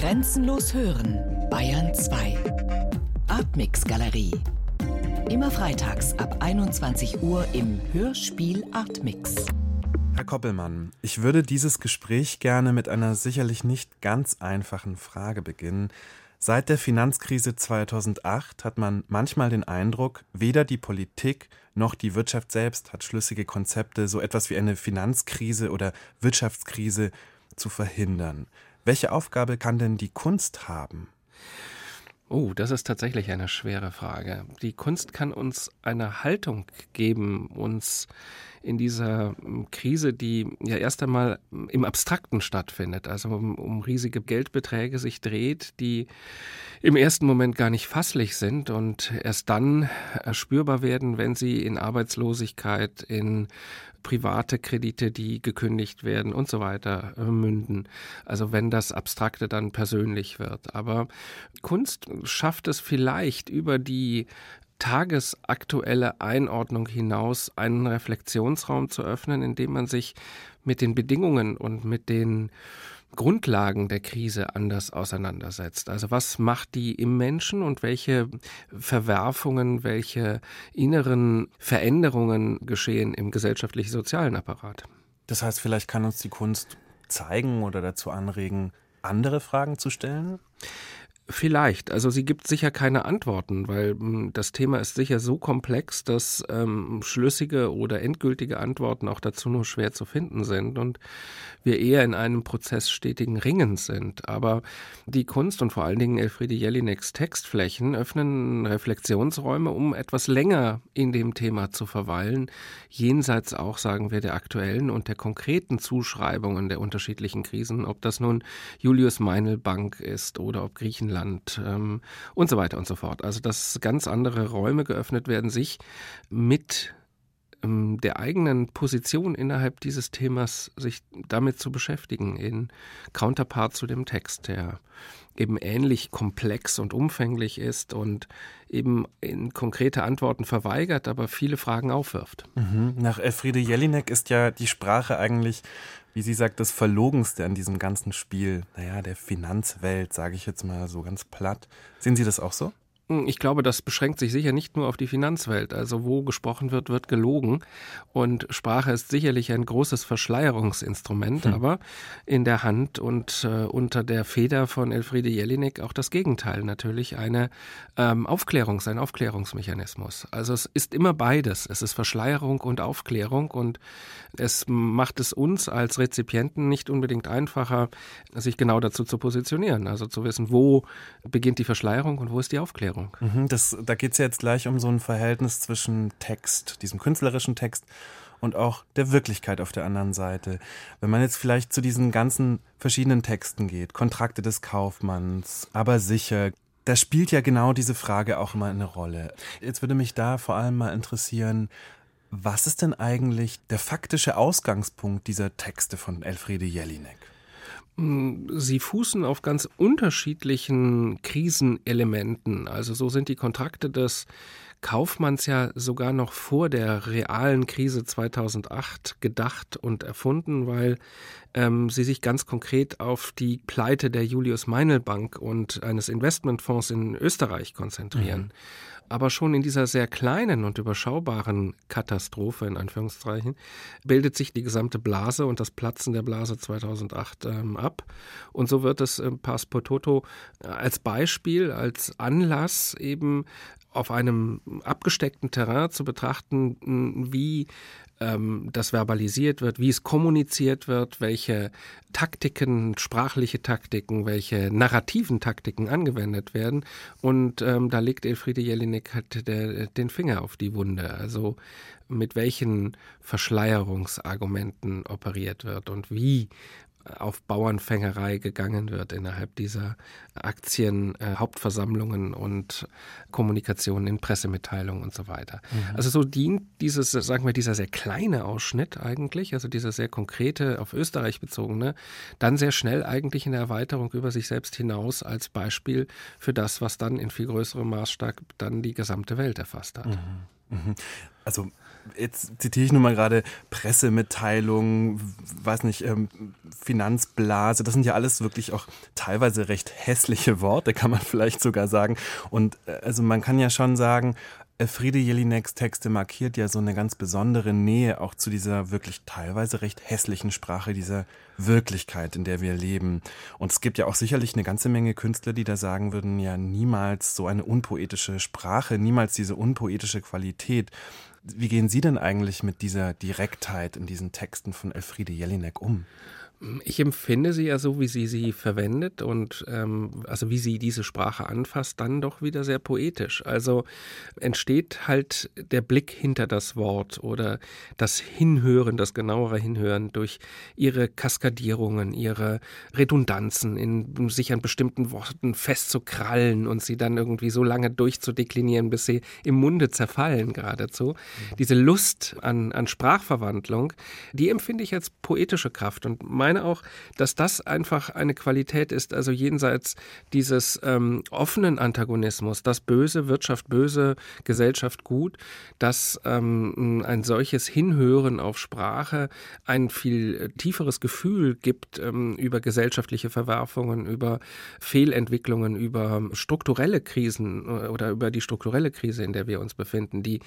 Grenzenlos hören, Bayern 2. Artmix Galerie. Immer freitags ab 21 Uhr im Hörspiel Artmix. Herr Koppelmann, ich würde dieses Gespräch gerne mit einer sicherlich nicht ganz einfachen Frage beginnen. Seit der Finanzkrise 2008 hat man manchmal den Eindruck, weder die Politik noch die Wirtschaft selbst hat schlüssige Konzepte, so etwas wie eine Finanzkrise oder Wirtschaftskrise zu verhindern. Welche Aufgabe kann denn die Kunst haben? Oh, das ist tatsächlich eine schwere Frage. Die Kunst kann uns eine Haltung geben, uns in dieser hm, Krise, die ja erst einmal im Abstrakten stattfindet, also um, um riesige Geldbeträge sich dreht, die im ersten Moment gar nicht fasslich sind und erst dann spürbar werden, wenn sie in Arbeitslosigkeit, in private Kredite, die gekündigt werden und so weiter äh, münden. Also wenn das Abstrakte dann persönlich wird. Aber Kunst schafft es vielleicht über die tagesaktuelle Einordnung hinaus einen Reflexionsraum zu öffnen, in dem man sich mit den Bedingungen und mit den Grundlagen der Krise anders auseinandersetzt. Also was macht die im Menschen und welche Verwerfungen, welche inneren Veränderungen geschehen im gesellschaftlich-sozialen Apparat? Das heißt, vielleicht kann uns die Kunst zeigen oder dazu anregen, andere Fragen zu stellen? Vielleicht. Also sie gibt sicher keine Antworten, weil hm, das Thema ist sicher so komplex, dass ähm, schlüssige oder endgültige Antworten auch dazu nur schwer zu finden sind und wir eher in einem Prozess stetigen Ringens sind. Aber die Kunst und vor allen Dingen Elfriede Jelineks Textflächen öffnen Reflexionsräume, um etwas länger in dem Thema zu verweilen, jenseits auch, sagen wir, der aktuellen und der konkreten Zuschreibungen der unterschiedlichen Krisen, ob das nun Julius Meinl Bank ist oder ob Griechenland Land ähm, und so weiter und so fort. Also dass ganz andere Räume geöffnet werden, sich mit ähm, der eigenen Position innerhalb dieses Themas sich damit zu beschäftigen, in Counterpart zu dem Text, der eben ähnlich komplex und umfänglich ist und eben in konkrete Antworten verweigert, aber viele Fragen aufwirft. Mhm. Nach Elfriede Jelinek ist ja die Sprache eigentlich wie sie sagt, das Verlogenste an diesem ganzen Spiel, naja, der Finanzwelt, sage ich jetzt mal so ganz platt. Sehen Sie das auch so? Ich glaube, das beschränkt sich sicher nicht nur auf die Finanzwelt. Also wo gesprochen wird, wird gelogen. Und Sprache ist sicherlich ein großes Verschleierungsinstrument, hm. aber in der Hand und äh, unter der Feder von Elfriede Jelinek auch das Gegenteil natürlich, eine ähm, Aufklärungs-, ein Aufklärungsmechanismus. Also es ist immer beides. Es ist Verschleierung und Aufklärung und es macht es uns als Rezipienten nicht unbedingt einfacher, sich genau dazu zu positionieren. Also zu wissen, wo beginnt die Verschleierung und wo ist die Aufklärung. Erklärung. Mhm, das, da geht es ja jetzt gleich um so ein Verhältnis zwischen Text, diesem künstlerischen Text und auch der Wirklichkeit auf der anderen Seite. Wenn man jetzt vielleicht zu diesen ganzen verschiedenen Texten geht, Kontrakte des Kaufmanns, aber sicher, da spielt ja genau diese Frage auch immer eine Rolle. Jetzt würde mich da vor allem mal interessieren, was ist denn eigentlich der faktische Ausgangspunkt dieser Texte von Elfriede Jelinek? Sie fußen auf ganz unterschiedlichen Krisenelementen. Also so sind die Kontrakte des Kaufmanns ja sogar noch vor der realen Krise 2008 gedacht und erfunden, weil ähm, sie sich ganz konkret auf die Pleite der Julius Meinl Bank und eines Investmentfonds in Österreich konzentrieren. Mhm. Aber schon in dieser sehr kleinen und überschaubaren Katastrophe, in Anführungszeichen, bildet sich die gesamte Blase und das Platzen der Blase 2008 ähm, ab. Und so wird es äh, Pass Pototo als Beispiel, als Anlass eben auf einem abgesteckten Terrain zu betrachten, wie ähm, das verbalisiert wird, wie es kommuniziert wird, welche Taktiken, sprachliche Taktiken, welche narrativen Taktiken angewendet werden. Und ähm, da legt Elfriede Jelinek halt der, den Finger auf die Wunde. Also mit welchen Verschleierungsargumenten operiert wird und wie auf Bauernfängerei gegangen wird innerhalb dieser Aktien, äh, Hauptversammlungen und Kommunikation in Pressemitteilungen und so weiter. Mhm. Also so dient dieses, sagen wir, dieser sehr kleine Ausschnitt eigentlich, also dieser sehr konkrete, auf Österreich bezogene, dann sehr schnell eigentlich in der Erweiterung über sich selbst hinaus als Beispiel für das, was dann in viel größerem Maßstab dann die gesamte Welt erfasst hat. Mhm. Mhm. Also jetzt zitiere ich nur mal gerade Pressemitteilungen, weiß nicht, ähm, Finanzblase, das sind ja alles wirklich auch teilweise recht hässliche Worte, kann man vielleicht sogar sagen. Und äh, also man kann ja schon sagen, Friede Jelineks Texte markiert ja so eine ganz besondere Nähe auch zu dieser wirklich teilweise recht hässlichen Sprache, dieser Wirklichkeit, in der wir leben. Und es gibt ja auch sicherlich eine ganze Menge Künstler, die da sagen würden, ja niemals so eine unpoetische Sprache, niemals diese unpoetische Qualität. Wie gehen Sie denn eigentlich mit dieser Direktheit in diesen Texten von Elfriede Jelinek um? Ich empfinde sie ja so, wie sie sie verwendet und ähm, also wie sie diese Sprache anfasst, dann doch wieder sehr poetisch. Also entsteht halt der Blick hinter das Wort oder das Hinhören, das genauere Hinhören durch ihre Kaskadierungen, ihre Redundanzen, in sich an bestimmten Worten festzukrallen und sie dann irgendwie so lange durchzudeklinieren, bis sie im Munde zerfallen geradezu. Mhm. Diese Lust an, an Sprachverwandlung, die empfinde ich als poetische Kraft und mein meine auch, dass das einfach eine Qualität ist, also jenseits dieses ähm, offenen Antagonismus, das Böse, Wirtschaft böse, Gesellschaft gut, dass ähm, ein solches Hinhören auf Sprache ein viel tieferes Gefühl gibt ähm, über gesellschaftliche Verwerfungen, über Fehlentwicklungen, über strukturelle Krisen äh, oder über die strukturelle Krise, in der wir uns befinden, die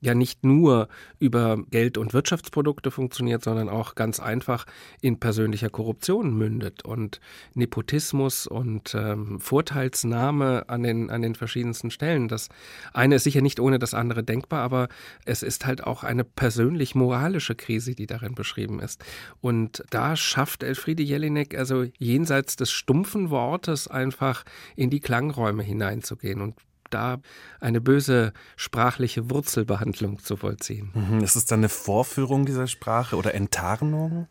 ja nicht nur über Geld- und Wirtschaftsprodukte funktioniert, sondern auch ganz einfach in persönlichen persönlicher Korruption mündet und Nepotismus und ähm, Vorteilsnahme an den, an den verschiedensten Stellen. Das eine ist sicher nicht ohne das andere denkbar, aber es ist halt auch eine persönlich-moralische Krise, die darin beschrieben ist. Und da schafft Elfriede Jelinek also jenseits des stumpfen Wortes einfach in die Klangräume hineinzugehen und da eine böse sprachliche Wurzelbehandlung zu vollziehen. Mhm. Ist es dann eine Vorführung dieser Sprache oder Enttarnung?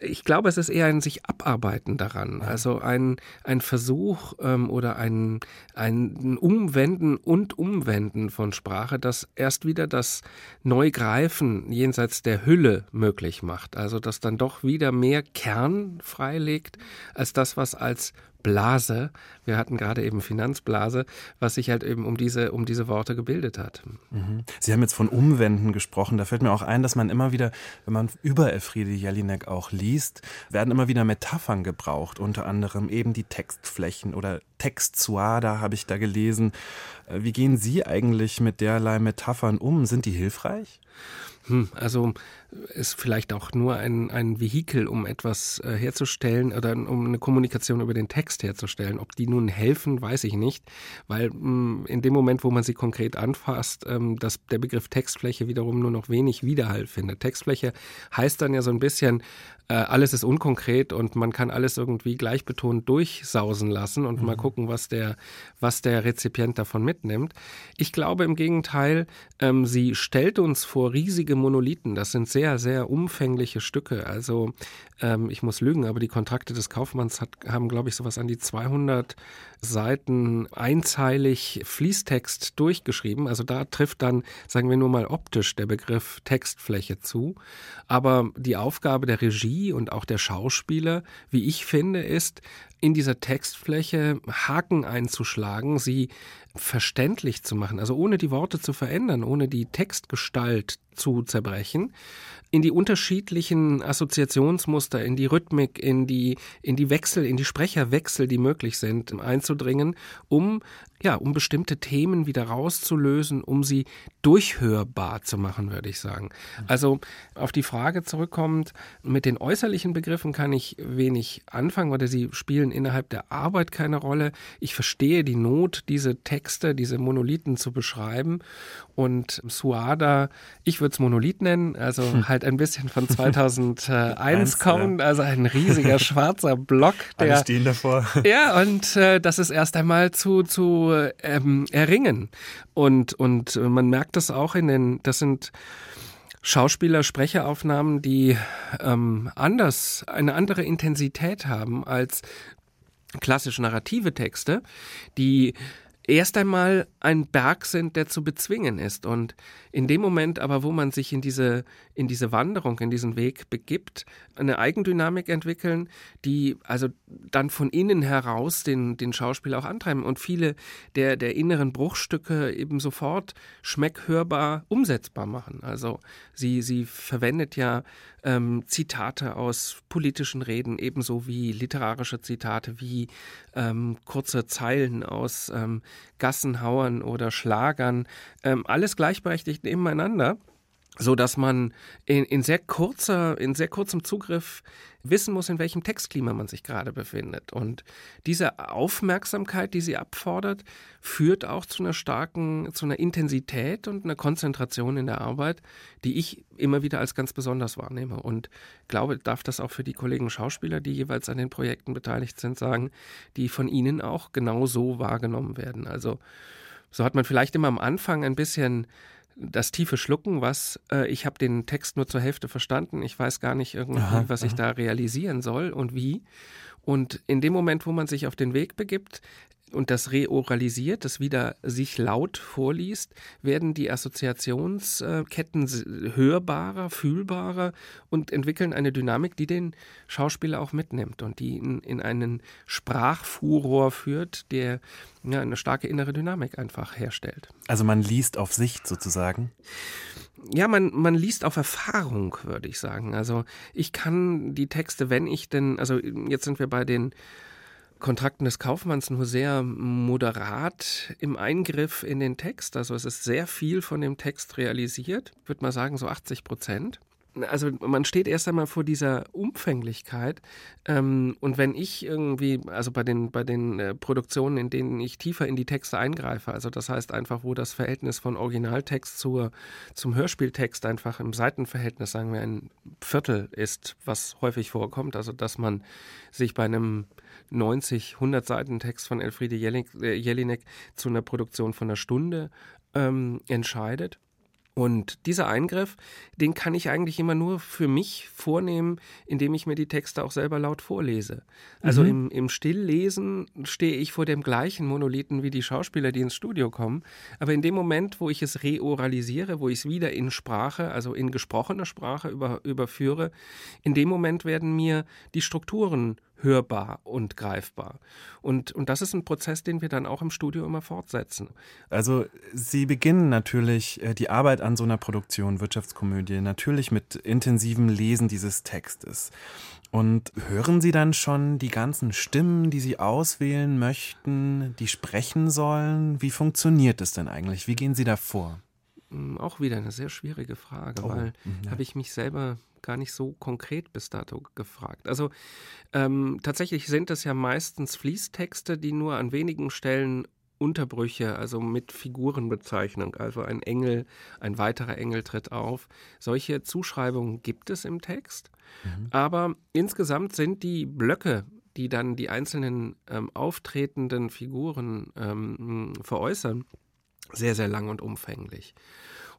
Ich glaube, es ist eher ein sich abarbeiten daran. Also ein, ein Versuch ähm, oder ein, ein Umwenden und Umwenden von Sprache, das erst wieder das Neugreifen jenseits der Hülle möglich macht. Also das dann doch wieder mehr Kern freilegt als das, was als Blase, wir hatten gerade eben Finanzblase, was sich halt eben um diese, um diese Worte gebildet hat. Mhm. Sie haben jetzt von Umwenden gesprochen. Da fällt mir auch ein, dass man immer wieder, wenn man über Elfriede Jelinek auch liest, werden immer wieder Metaphern gebraucht, unter anderem eben die Textflächen oder Textsuada habe ich da gelesen. Äh, wie gehen Sie eigentlich mit derlei Metaphern um? Sind die hilfreich? Hm, also ist vielleicht auch nur ein, ein Vehikel, um etwas äh, herzustellen oder um eine Kommunikation über den Text herzustellen. Ob die nun helfen, weiß ich nicht, weil mh, hm, in dem Moment, wo man sie konkret anfasst, ähm, dass der Begriff Textfläche wiederum nur noch wenig Widerhall findet. Textfläche heißt dann ja so ein bisschen, äh, alles ist unkonkret und man kann alles irgendwie gleichbetont durchsausen lassen und mhm. mal gucken, was der, was der Rezipient davon mitnimmt. Ich glaube im Gegenteil, ähm, sie stellt uns vor riesige Monolithen. Das sind sehr, sehr umfängliche Stücke. Also ähm, ich muss lügen, aber die Kontrakte des Kaufmanns hat, haben, glaube ich, sowas an die 200 Seiten einzeilig Fließtext durchgeschrieben. Also da trifft dann, sagen wir nur mal optisch, der Begriff Textfläche zu. Aber die Aufgabe der Regie und auch der Schauspieler, wie ich finde, ist, in dieser Textfläche Haken einzuschlagen, sie verständlich zu machen, also ohne die Worte zu verändern, ohne die Textgestalt zu zerbrechen, in die unterschiedlichen Assoziationsmuster, in die Rhythmik, in die, in die Wechsel, in die Sprecherwechsel, die möglich sind, einzudringen, um ja, um bestimmte Themen wieder rauszulösen, um sie durchhörbar zu machen, würde ich sagen. Also auf die Frage zurückkommend, mit den äußerlichen Begriffen kann ich wenig anfangen oder sie spielen innerhalb der Arbeit keine Rolle. Ich verstehe die Not, diese Texte, diese Monolithen zu beschreiben und Suada, ich würde es Monolith nennen, also hm. halt ein bisschen von 2001 kommen, also ein riesiger schwarzer Block. Der, Alle stehen davor. Ja, und äh, das ist erst einmal zu, zu ähm, erringen. Und, und man merkt das auch in den, das sind Schauspieler, Sprecheraufnahmen, die ähm, anders, eine andere Intensität haben als klassisch narrative Texte, die erst einmal ein Berg sind, der zu bezwingen ist. Und in dem Moment aber, wo man sich in diese, in diese Wanderung, in diesen Weg begibt, eine Eigendynamik entwickeln, die also dann von innen heraus den, den Schauspieler auch antreiben und viele der, der inneren Bruchstücke eben sofort schmeckhörbar umsetzbar machen. Also sie, sie verwendet ja ähm, Zitate aus politischen Reden, ebenso wie literarische Zitate, wie ähm, kurze Zeilen aus ähm, Gassenhauern oder Schlagern, ähm, alles gleichberechtigt nebeneinander so dass man in, in, sehr kurzer, in sehr kurzem Zugriff wissen muss, in welchem Textklima man sich gerade befindet. Und diese Aufmerksamkeit, die sie abfordert, führt auch zu einer starken, zu einer Intensität und einer Konzentration in der Arbeit, die ich immer wieder als ganz besonders wahrnehme. Und glaube, darf das auch für die Kollegen Schauspieler, die jeweils an den Projekten beteiligt sind, sagen, die von ihnen auch genau so wahrgenommen werden. Also so hat man vielleicht immer am Anfang ein bisschen das tiefe Schlucken, was äh, ich habe den Text nur zur Hälfte verstanden. Ich weiß gar nicht irgendwie, aha, was aha. ich da realisieren soll und wie. Und in dem Moment, wo man sich auf den Weg begibt, und das reoralisiert, das wieder sich laut vorliest, werden die Assoziationsketten hörbarer, fühlbarer und entwickeln eine Dynamik, die den Schauspieler auch mitnimmt und die ihn in einen Sprachfuror führt, der ja, eine starke innere Dynamik einfach herstellt. Also man liest auf Sicht sozusagen? ja, man, man liest auf Erfahrung, würde ich sagen. Also ich kann die Texte, wenn ich denn, also jetzt sind wir bei den Kontrakten des Kaufmanns nur sehr moderat im Eingriff in den Text. Also es ist sehr viel von dem Text realisiert. Würde mal sagen, so 80 Prozent. Also man steht erst einmal vor dieser Umfänglichkeit. Ähm, und wenn ich irgendwie, also bei den, bei den äh, Produktionen, in denen ich tiefer in die Texte eingreife, also das heißt einfach, wo das Verhältnis von Originaltext zur, zum Hörspieltext einfach im Seitenverhältnis, sagen wir, ein Viertel ist, was häufig vorkommt. Also dass man sich bei einem 90, 100 Seiten Text von Elfriede äh, Jelinek zu einer Produktion von einer Stunde ähm, entscheidet. Und dieser Eingriff, den kann ich eigentlich immer nur für mich vornehmen, indem ich mir die Texte auch selber laut vorlese. Also mhm. im, im Stilllesen stehe ich vor dem gleichen Monolithen wie die Schauspieler, die ins Studio kommen. Aber in dem Moment, wo ich es reoralisiere, wo ich es wieder in Sprache, also in gesprochener Sprache über, überführe, in dem Moment werden mir die Strukturen hörbar und greifbar. Und, und das ist ein Prozess, den wir dann auch im Studio immer fortsetzen. Also Sie beginnen natürlich äh, die Arbeit an so einer Produktion, Wirtschaftskomödie, natürlich mit intensivem Lesen dieses Textes. Und hören Sie dann schon die ganzen Stimmen, die Sie auswählen möchten, die sprechen sollen? Wie funktioniert es denn eigentlich? Wie gehen Sie da vor? Hm, auch wieder eine sehr schwierige Frage, oh, weil ja. habe ich mich selber gar nicht so konkret bis dato gefragt. Also ähm, tatsächlich sind es ja meistens Fließtexte, die nur an wenigen Stellen Unterbrüche, also mit Figurenbezeichnung, also ein Engel, ein weiterer Engel tritt auf. Solche Zuschreibungen gibt es im Text, mhm. aber insgesamt sind die Blöcke, die dann die einzelnen ähm, auftretenden Figuren ähm, veräußern, sehr, sehr lang und umfänglich.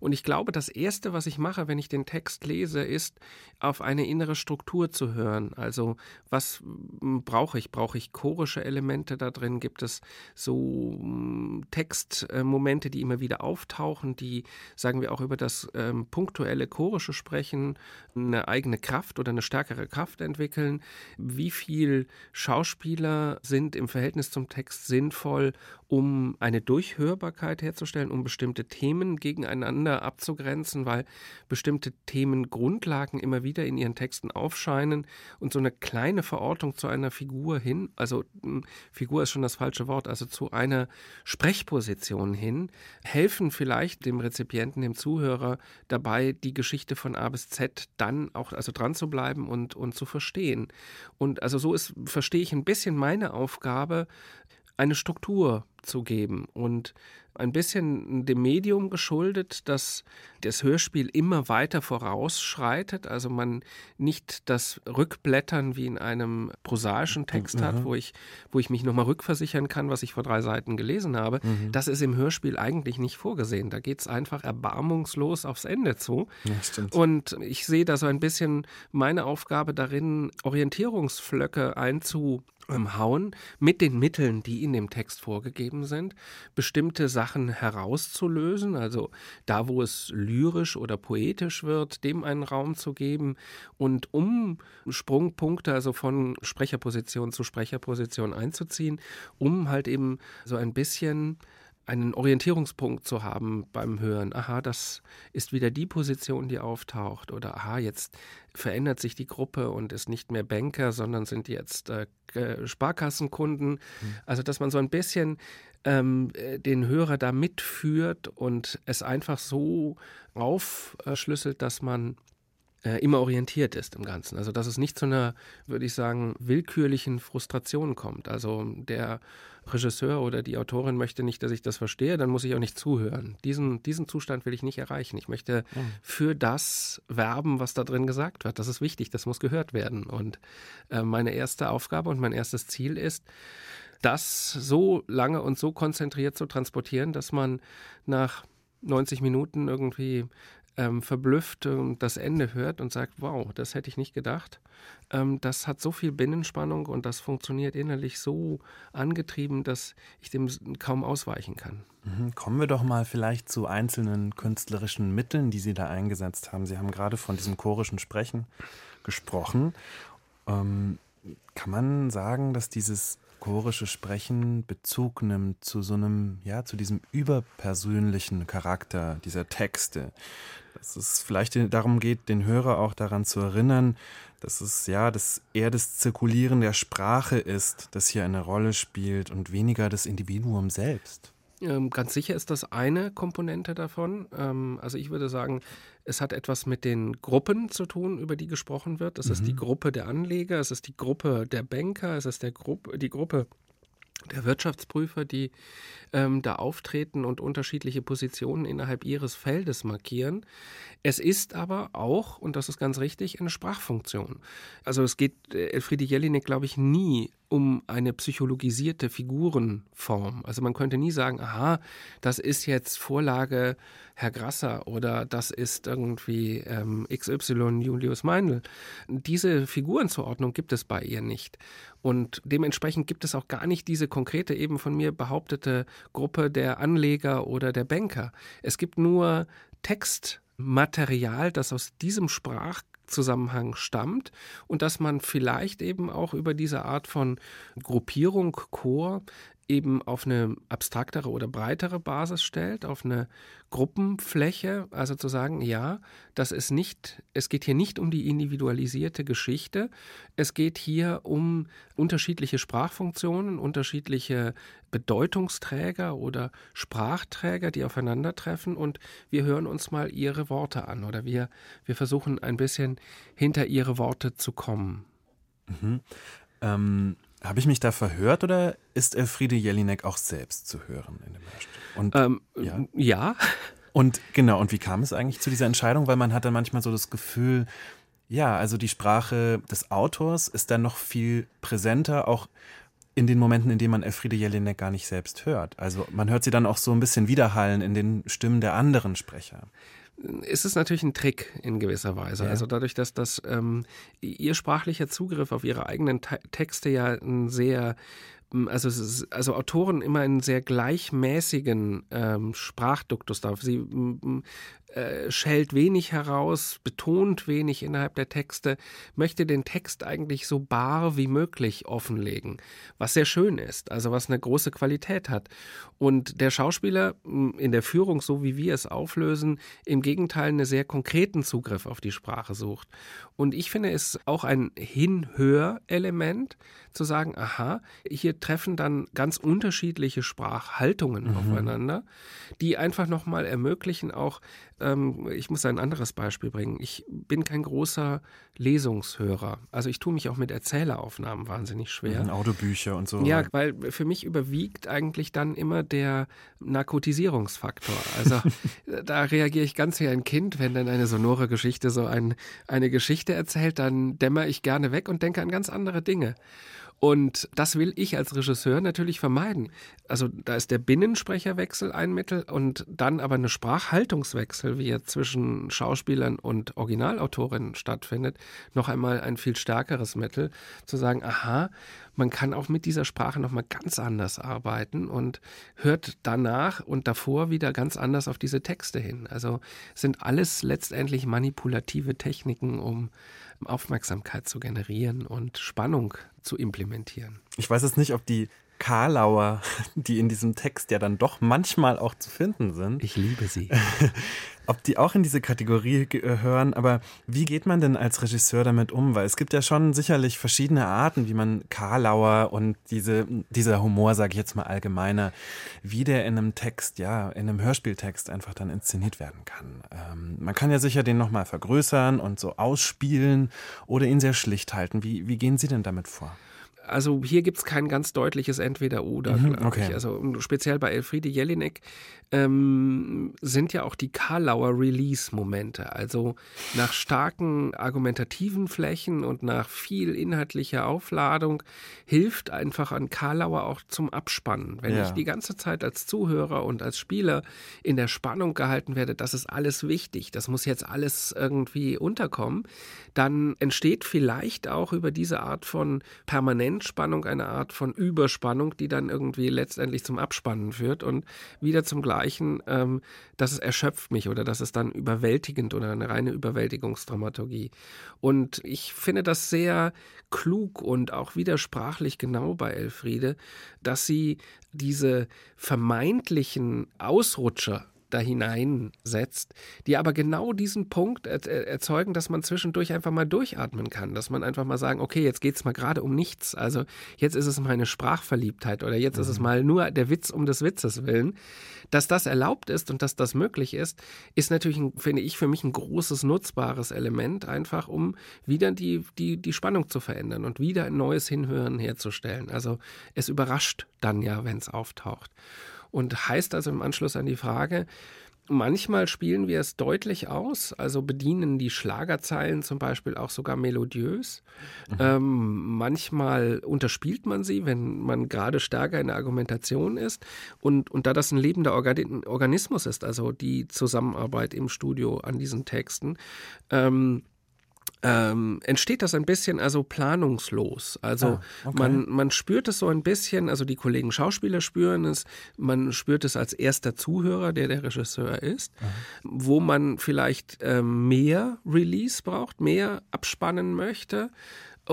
Und ich glaube, das Erste, was ich mache, wenn ich den Text lese, ist, auf eine innere Struktur zu hören. Also was hm, brauche ich? Brauche ich chorische Elemente da drin? Gibt es so hm, Textmomente, die immer wieder auftauchen, die, sagen wir, auch über das ähm, punktuelle chorische Sprechen eine eigene Kraft oder eine stärkere Kraft entwickeln? Wie viel Schauspieler sind im Verhältnis zum Text sinnvoll, um eine Durchhörbarkeit herzustellen, um bestimmte Themen gegeneinander abzugrenzen, weil bestimmte Themengrundlagen immer wieder in ihren Texten aufscheinen und so eine kleine Verortung zu einer Figur hin, also hm, Figur ist schon das falsche Wort, also zu einer Sprechposition hin, helfen vielleicht dem Rezipienten, dem Zuhörer dabei, die Geschichte von A bis Z dann auch also dran zu bleiben und, und zu verstehen. Und also so ist, verstehe ich ein bisschen meine Aufgabe, eine Struktur zu geben und ein bisschen dem Medium geschuldet, dass das Hörspiel immer weiter vorausschreitet, also man nicht das Rückblättern wie in einem prosaischen Text mhm. hat, wo ich, wo ich mich nochmal rückversichern kann, was ich vor drei Seiten gelesen habe. Mhm. Das ist im Hörspiel eigentlich nicht vorgesehen. Da geht es einfach erbarmungslos aufs Ende zu. Ja, Und ich sehe da so ein bisschen meine Aufgabe darin, Orientierungsflöcke einzu hauen mit den Mitteln, die in dem Text vorgegeben gegeben sind, bestimmte Sachen herauszulösen, also da, wo es lyrisch oder poetisch wird, dem einen Raum zu geben und um Sprungpunkte, also von Sprecherposition zu Sprecherposition einzuziehen, um halt eben so ein bisschen einen Orientierungspunkt zu haben beim Hören. Aha, das ist wieder die Position, die auftaucht. Oder aha, jetzt verändert sich die Gruppe und ist nicht mehr Banker, sondern sind jetzt äh, Sparkassenkunden. Mhm. Also, dass man so ein bisschen ähm, äh, den Hörer da mitführt und es einfach so aufschlüsselt, dass man äh, immer orientiert ist im Ganzen. Also dass es nicht zu einer, würde ich sagen, willkürlichen Frustration kommt. Also der Regisseur oder die Autorin möchte nicht, dass ich das verstehe, dann muss ich auch nicht zuhören. Diesen, diesen Zustand will ich nicht erreichen. Ich möchte mhm. für das werben, was da drin gesagt wird. Das ist wichtig, das muss gehört werden. Und äh, meine erste Aufgabe und mein erstes Ziel ist, das so lange und so konzentriert zu transportieren, dass man nach 90 Minuten irgendwie ähm, verblüfft ähm, das Ende hört und sagt, wow, das hätte ich nicht gedacht. Ähm, das hat so viel Binnenspannung und das funktioniert innerlich so angetrieben, dass ich dem kaum ausweichen kann. Mhm. Kommen wir doch mal vielleicht zu einzelnen künstlerischen Mitteln, die Sie da eingesetzt haben. Sie haben gerade von diesem chorischen Sprechen gesprochen. Ähm, kann man sagen, dass dieses chorische Sprechen Bezug nimmt zu so einem, ja, zu diesem überpersönlichen Charakter dieser Texte. Dass es vielleicht darum geht, den Hörer auch daran zu erinnern, dass es ja, dass eher das Zirkulieren der Sprache ist, das hier eine Rolle spielt und weniger das Individuum selbst. Ähm, ganz sicher ist das eine Komponente davon. Ähm, also ich würde sagen, es hat etwas mit den Gruppen zu tun, über die gesprochen wird. Es mhm. ist die mhm. Gruppe der Anleger, es ist die Gruppe der Banker, es ist der Gruppe, die Gruppe der Wirtschaftsprüfer, die ähm, da auftreten und unterschiedliche Positionen innerhalb ihres Feldes markieren. Es ist aber auch, und das ist ganz richtig, eine Sprachfunktion. Also es geht äh, Elfriede Jelinek, glaube ich, nie um eine psychologisierte Figurenform. Also man könnte nie sagen, aha, das ist jetzt Vorlage Herr Grasser oder das ist irgendwie ähm, XY Julius Meindl. Diese Figurenzuordnung gibt es bei ihr nicht. Und dementsprechend gibt es auch gar nicht diese konkrete, eben von mir behauptete Gruppe der Anleger oder der Banker. Es gibt nur Textmaterial, das aus diesem Sprach Zusammenhang stammt und dass man vielleicht eben auch über diese Art von Gruppierung, Chor eben auf eine abstraktere oder breitere Basis stellt, auf eine Gruppenfläche, also zu sagen, ja, das ist nicht, es geht hier nicht um die individualisierte Geschichte, es geht hier um unterschiedliche Sprachfunktionen, unterschiedliche Bedeutungsträger oder Sprachträger, die aufeinandertreffen und wir hören uns mal ihre Worte an oder wir, wir versuchen ein bisschen hinter ihre Worte zu kommen. Mhm. Ähm habe ich mich da verhört oder ist Elfriede Jelinek auch selbst zu hören in dem Hörstück? Und, ähm, ja. ja. Und genau, und wie kam es eigentlich zu dieser Entscheidung? Weil man hat dann manchmal so das Gefühl, ja, also die Sprache des Autors ist dann noch viel präsenter, auch in den Momenten, in denen man Elfriede Jelinek gar nicht selbst hört. Also man hört sie dann auch so ein bisschen widerhallen in den Stimmen der anderen Sprecher ist es natürlich ein Trick in gewisser Weise. Ja. Also dadurch, dass das ähm, ihr sprachlicher Zugriff auf ihre eigenen Texte ja ein sehr also, also Autoren immer einen sehr gleichmäßigen ähm, Sprachduktus darf. Sie äh, schält wenig heraus, betont wenig innerhalb der Texte, möchte den Text eigentlich so bar wie möglich offenlegen, was sehr schön ist, also was eine große Qualität hat. Und der Schauspieler in der Führung, so wie wir es auflösen, im Gegenteil einen sehr konkreten Zugriff auf die Sprache sucht. Und ich finde es auch ein Hinhörelement, zu sagen, aha, hier treffen dann ganz unterschiedliche Sprachhaltungen mhm. aufeinander, die einfach nochmal ermöglichen, auch ähm, ich muss ein anderes Beispiel bringen. Ich bin kein großer Lesungshörer. Also ich tue mich auch mit Erzähleraufnahmen wahnsinnig schwer. Mhm, Autobücher und so. Ja, weil für mich überwiegt eigentlich dann immer der Narkotisierungsfaktor. Also da reagiere ich ganz wie ein Kind, wenn dann eine sonore Geschichte so ein, eine Geschichte erzählt, dann dämmer ich gerne weg und denke an ganz andere Dinge. Und das will ich als Regisseur natürlich vermeiden. Also da ist der Binnensprecherwechsel ein Mittel und dann aber eine Sprachhaltungswechsel, wie er zwischen Schauspielern und Originalautorinnen stattfindet, noch einmal ein viel stärkeres Mittel, zu sagen, aha, man kann auch mit dieser Sprache nochmal ganz anders arbeiten und hört danach und davor wieder ganz anders auf diese Texte hin. Also sind alles letztendlich manipulative Techniken, um Aufmerksamkeit zu generieren und Spannung zu implementieren. Ich weiß jetzt nicht, ob die Karlauer, die in diesem Text ja dann doch manchmal auch zu finden sind. Ich liebe sie. Ob die auch in diese Kategorie gehören, aber wie geht man denn als Regisseur damit um? Weil es gibt ja schon sicherlich verschiedene Arten, wie man Karlauer und diese, dieser Humor, sage ich jetzt mal allgemeiner, wie der in einem Text, ja, in einem Hörspieltext einfach dann inszeniert werden kann. Ähm, man kann ja sicher den nochmal vergrößern und so ausspielen oder ihn sehr schlicht halten. Wie, wie gehen Sie denn damit vor? Also hier gibt es kein ganz deutliches Entweder-Oder, Mhm, okay. ich. Also speziell bei Elfriede Jelinek ähm, sind ja auch die Karlauer Release-Momente. Also nach starken argumentativen Flächen und nach viel inhaltlicher Aufladung hilft einfach an Karlauer auch zum Abspannen. Wenn Ja. ich die ganze Zeit als Zuhörer und als Spieler in der Spannung gehalten werde, das ist alles wichtig, das muss jetzt alles irgendwie unterkommen, dann entsteht vielleicht auch über diese Art von Permanentspannung eine Art von Überspannung, die dann irgendwie letztendlich zum Abspannen führt und wieder zum Gleichen, ähm, dass es erschöpft mich oder dass es dann überwältigend oder eine reine Überwältigungsdramaturgie. Und ich finde das sehr klug und auch widersprachlich genau bei Elfriede, dass sie diese vermeintlichen Ausrutscher da hineinsetzt, die aber genau diesen Punkt er erzeugen, dass man zwischendurch einfach mal durchatmen kann, dass man einfach mal sagen, okay, jetzt geht es mal gerade um nichts, also jetzt ist es meine Sprachverliebtheit oder jetzt ist es mal nur der Witz um des Witzes willen. Dass das erlaubt ist und dass das möglich ist, ist natürlich, ein, finde ich, für mich ein großes nutzbares Element, einfach um wieder die, die, die Spannung zu verändern und wieder ein neues Hinhören herzustellen. Also es überrascht dann ja, wenn es auftaucht. Und heißt also im Anschluss an die Frage, manchmal spielen wir es deutlich aus, also bedienen die Schlagerzeilen zum Beispiel auch sogar melodiös. Ähm, manchmal unterspielt man sie, wenn man gerade stärker in der Argumentation ist. Und, und da das ein lebender Organ Organismus ist, also die Zusammenarbeit im Studio an diesen Texten, ähm, ähm, entsteht das ein bisschen also planungslos. Also Ah, okay. man, man spürt es so ein bisschen, also die Kollegen Schauspieler spüren es, man spürt es als erster Zuhörer, der der Regisseur ist, wo man vielleicht ähm, mehr Release braucht, mehr abspannen möchte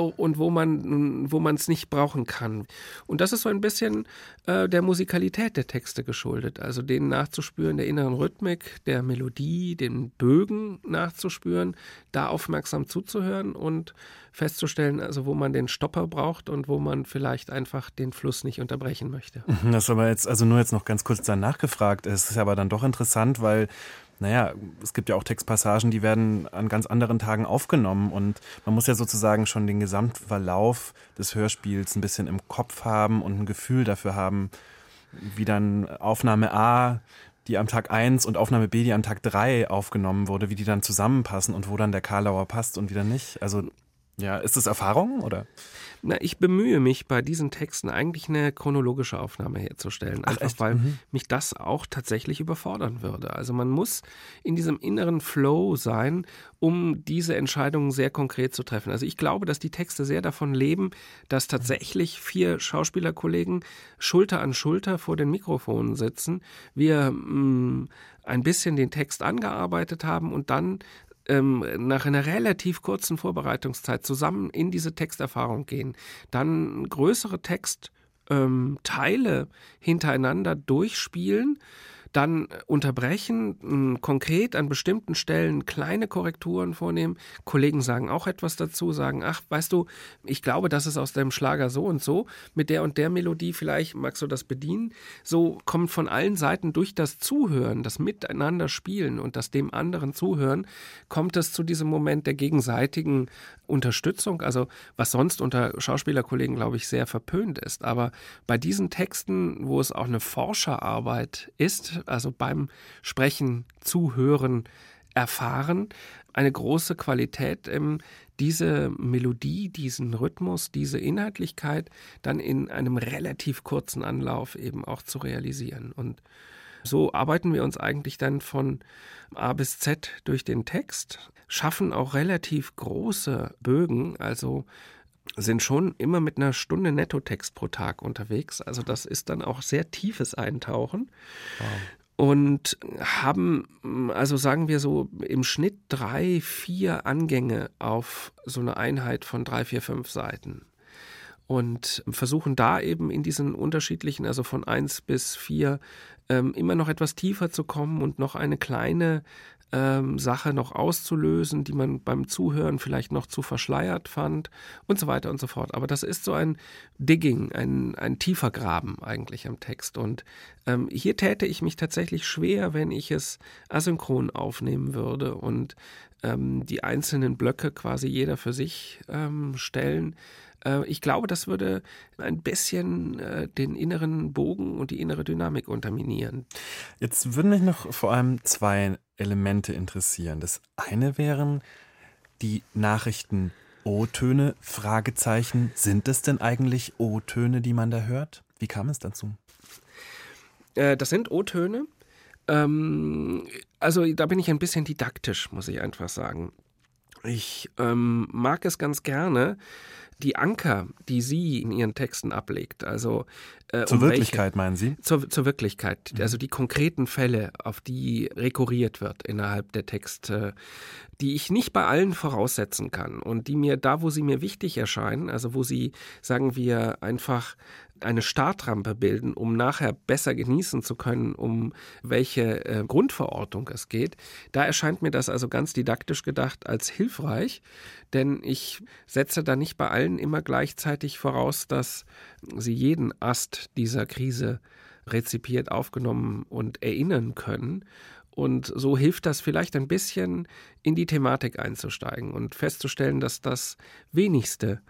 und wo man wo man es nicht brauchen kann. Und das ist so ein bisschen äh, der Musikalität der Texte geschuldet, also denen nachzuspüren, der inneren Rhythmik, der Melodie, den Bögen nachzuspüren, da aufmerksam zuzuhören und festzustellen, also wo man den Stopper braucht und wo man vielleicht einfach den Fluss nicht unterbrechen möchte. Das ist aber jetzt, also nur jetzt noch ganz kurz danach gefragt. Es ist aber dann doch interessant, weil, naja, es gibt ja auch Textpassagen, die werden an ganz anderen Tagen aufgenommen und man muss ja sozusagen schon den Gesamtverlauf des Hörspiels ein bisschen im Kopf haben und ein Gefühl dafür haben, wie dann Aufnahme A die am Tag 1 und Aufnahme B, die am Tag 3 aufgenommen wurde, wie die dann zusammenpassen und wo dann der Karlauer passt und wieder nicht. Also, ja, ist das Erfahrung oder? Na, ich bemühe mich bei diesen Texten eigentlich eine chronologische Aufnahme herzustellen, einfach echt? weil Mhm. mich das auch tatsächlich überfordern würde. Also man muss in diesem inneren Flow sein, um diese Entscheidungen sehr konkret zu treffen. Also ich glaube, dass die Texte sehr davon leben, dass tatsächlich vier Schauspielerkollegen Schulter an Schulter vor den Mikrofonen sitzen, wir mh, ein bisschen den Text angearbeitet haben und dann ähm, nach einer relativ kurzen Vorbereitungszeit zusammen in diese Texterfahrung gehen, dann größere Textteile ähm, hintereinander durchspielen, dann unterbrechen, mh, konkret an bestimmten Stellen kleine Korrekturen vornehmen. Kollegen sagen auch etwas dazu, sagen, ach, weißt du, ich glaube, das ist aus dem Schlager so und so, mit der und der Melodie vielleicht magst du das bedienen. So kommt von allen Seiten durch das Zuhören, das Miteinander spielen und das dem anderen Zuhören, kommt es zu diesem Moment der gegenseitigen Unterstützung, also was sonst unter Schauspielerkollegen, glaube ich, sehr verpönt ist. Aber bei diesen Texten, wo es auch eine Forscherarbeit ist, also beim Sprechen, Zuhören, erfahren eine große Qualität, ähm, diese Melodie, diesen Rhythmus, diese Inhaltlichkeit dann in einem relativ kurzen Anlauf eben auch zu realisieren. Und so arbeiten wir uns eigentlich dann von A bis Z durch den Text, schaffen auch relativ große Bögen, also sind schon immer mit einer Stunde Nettotext pro Tag unterwegs. Also das ist dann auch sehr tiefes Eintauchen. Wow und haben, also sagen wir so, im Schnitt drei, vier Angänge auf so eine Einheit von drei, vier, fünf Seiten. Und versuchen da eben in diesen unterschiedlichen, also von eins bis vier, ähm, immer noch etwas tiefer zu kommen und noch eine kleine ähm, Sache noch auszulösen, die man beim Zuhören vielleicht noch zu verschleiert fand und so weiter und so fort. Aber das ist so ein Digging, ein, ein tiefer Graben eigentlich am Text. Und ähm, hier täte ich mich tatsächlich schwer, wenn ich es asynchron aufnehmen würde und ähm, die einzelnen Blöcke quasi jeder für sich ähm, stellen ich glaube, das würde ein bisschen äh, den inneren Bogen und die innere Dynamik unterminieren. Jetzt würden mich noch vor allem zwei Elemente interessieren. Das eine wären die Nachrichten O-Töne, Fragezeichen. Sind es denn eigentlich O-Töne, die man da hört? Wie kam es dazu? Äh, das sind O-Töne. Ähm, also da bin ich ein bisschen didaktisch, muss ich einfach sagen. Ich ähm, mag es ganz gerne, die Anker, die sie in ihren Texten ablegt, also äh, zur um Wirklichkeit welche, meinen Sie? Zur, zur Wirklichkeit, mhm. also die konkreten Fälle, auf die rekurriert wird innerhalb der Texte, die ich nicht bei allen voraussetzen kann und die mir da, wo sie mir wichtig erscheinen, also wo sie, sagen wir, einfach eine Startrampe bilden, um nachher besser genießen zu können, um welche äh, Grundverortung es geht. Da erscheint mir das also ganz didaktisch gedacht als hilfreich, denn ich setze da nicht bei allen immer gleichzeitig voraus, dass sie jeden Ast dieser Krise rezipiert, aufgenommen und erinnern können. Und so hilft das vielleicht ein bisschen in die Thematik einzusteigen und festzustellen, dass das wenigste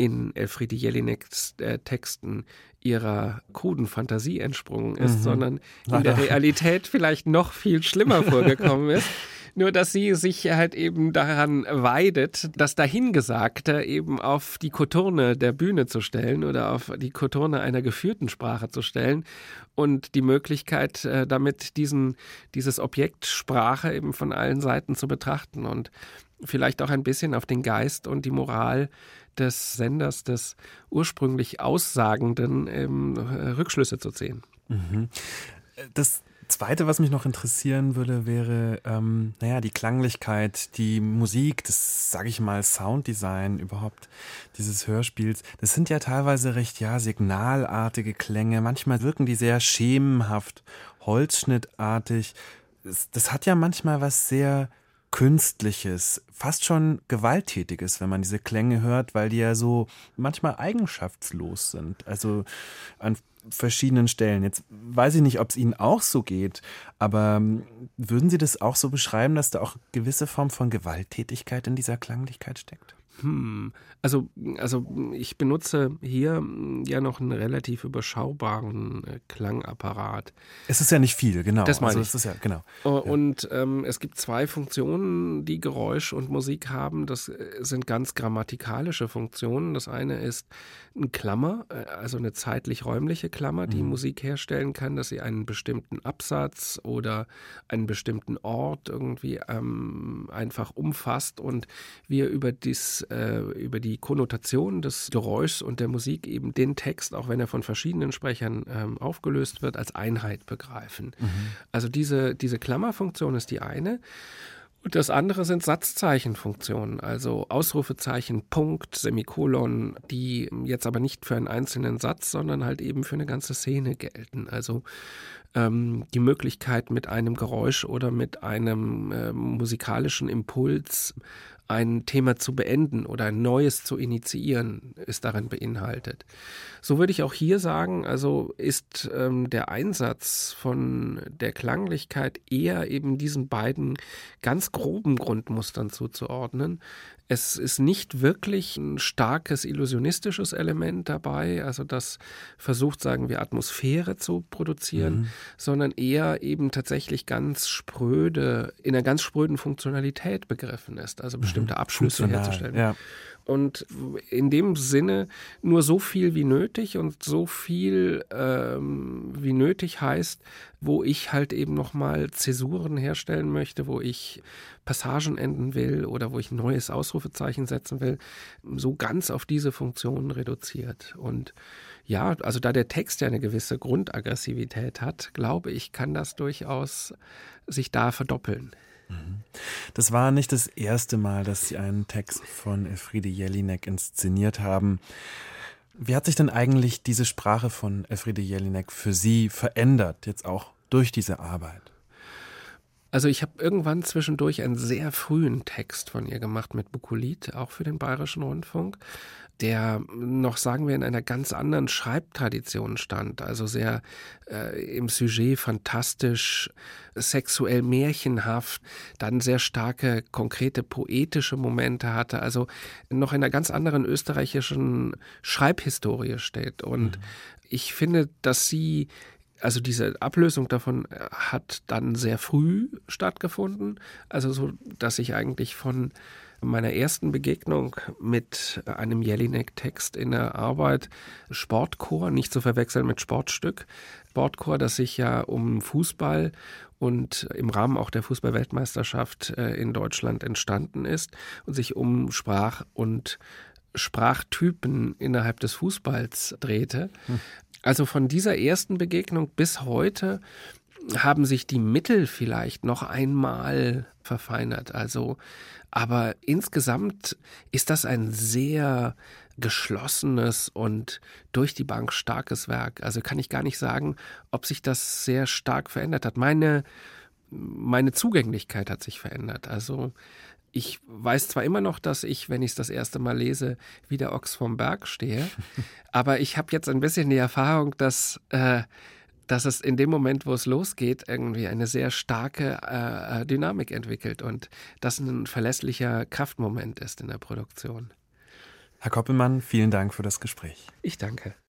in Elfriede Jelineks äh, Texten ihrer kruden Fantasie entsprungen ist, mhm. sondern in der Realität vielleicht noch viel schlimmer vorgekommen ist. Nur, dass sie sich halt eben daran weidet, das Dahingesagte eben auf die Koturne der Bühne zu stellen oder auf die Koturne einer geführten Sprache zu stellen und die Möglichkeit, äh, damit diesen, dieses Objekt Sprache eben von allen Seiten zu betrachten und vielleicht auch ein bisschen auf den Geist und die Moral des Senders, des ursprünglich Aussagenden, ähm, Rückschlüsse zu ziehen. Mhm. Das Zweite, was mich noch interessieren würde, wäre, ähm, naja, die Klanglichkeit, die Musik, das, sage ich mal, Sounddesign überhaupt dieses Hörspiels. Das sind ja teilweise recht, ja, signalartige Klänge. Manchmal wirken die sehr schemenhaft, holzschnittartig. Das, das hat ja manchmal was sehr Künstliches, fast schon Gewalttätiges, wenn man diese Klänge hört, weil die ja so manchmal eigenschaftslos sind. Also an verschiedenen Stellen. Jetzt weiß ich nicht, ob es Ihnen auch so geht, aber ähm, würden Sie das auch so beschreiben, dass da auch gewisse Form von Gewalttätigkeit in dieser Klanglichkeit steckt? Hm, also, also ich benutze hier ja noch einen relativ überschaubaren äh, Klangapparat. Es ist ja nicht viel, genau. Das meine also, ich. Ja, genau. Und ähm, es gibt zwei Funktionen, die Geräusch und Musik haben. Das äh, sind ganz grammatikalische Funktionen. Das eine ist eine Klammer, äh, also eine zeitlich-räumliche Klammer, die mhm. Musik herstellen kann, dass sie einen bestimmten Absatz oder einen bestimmten Ort irgendwie ähm, einfach umfasst und wir über dies äh, über die Konnotation des Geräuschs und der Musik eben den Text, auch wenn er von verschiedenen Sprechern ähm, aufgelöst wird, als Einheit begreifen. Mhm. Also diese, diese Klammerfunktion ist die eine. Und das andere sind Satzzeichenfunktionen, also Ausrufezeichen, Punkt, Semikolon, die jetzt aber nicht für einen einzelnen Satz, sondern halt eben für eine ganze Szene gelten. Also ähm, die Möglichkeit mit einem Geräusch oder mit einem äh, musikalischen Impuls ein Thema zu beenden oder ein neues zu initiieren, ist darin beinhaltet. So würde ich auch hier sagen, also ist ähm, der Einsatz von der Klanglichkeit eher eben diesen beiden ganz ganz groben Grundmustern zuzuordnen. Es ist nicht wirklich ein starkes illusionistisches Element dabei, also das versucht, sagen wir, Atmosphäre zu produzieren, mhm. sondern eher eben tatsächlich ganz spröde, in einer ganz spröden Funktionalität begriffen ist, also bestimmte mhm. Abschlüsse herzustellen. Ja und in dem Sinne nur so viel wie nötig und so viel ähm, wie nötig heißt, wo ich halt eben nochmal Zäsuren herstellen möchte, wo ich Passagen enden will oder wo ich ein neues Ausrufezeichen setzen will, so ganz auf diese Funktionen reduziert. Und ja, also da der Text ja eine gewisse Grundaggressivität hat, glaube ich, kann das durchaus sich da verdoppeln. Mhm. Das war nicht das erste Mal, dass Sie einen Text von Elfriede Jelinek inszeniert haben. Wie hat sich denn eigentlich diese Sprache von Elfriede Jelinek für Sie verändert, jetzt auch durch diese Arbeit? Also ich habe irgendwann zwischendurch einen sehr frühen Text von ihr gemacht mit Bukulit, auch für den Bayerischen Rundfunk der noch, sagen wir, in einer ganz anderen Schreibtradition stand. Also sehr äh, im Sujet fantastisch, sexuell märchenhaft, dann sehr starke, konkrete poetische Momente hatte. Also noch in einer ganz anderen österreichischen Schreibhistorie steht. Und mhm. ich finde, dass sie also diese Ablösung davon hat dann sehr früh stattgefunden. Also so, dass ich eigentlich von meiner ersten Begegnung mit einem Jelinek-Text in der Arbeit Sportchor, nicht zu verwechseln mit Sportstück. Sportchor, das sich ja um Fußball und im Rahmen auch der Fußballweltmeisterschaft äh, in Deutschland entstanden ist und sich um Sprach- und Sprachtypen innerhalb des Fußballs drehte. Hm. Also von dieser ersten Begegnung bis heute haben sich die Mittel vielleicht noch einmal verfeinert. Also aber insgesamt ist das ein sehr geschlossenes und durch die Bank starkes Werk. Also kann ich gar nicht sagen, ob sich das sehr stark verändert hat. Meine, meine Zugänglichkeit hat sich verändert. Also ich weiß zwar immer noch, dass ich, wenn ich es das erste Mal lese, wie der Ochs vom Berg stehe, aber ich habe jetzt ein bisschen die Erfahrung, dass äh, dass es in dem Moment, wo es losgeht, irgendwie eine sehr starke äh, äh, Dynamik entwickelt und das ein verlässlicher Kraftmoment ist in der Produktion. Herr Koppelmann, vielen Dank für das Gespräch. Ich danke.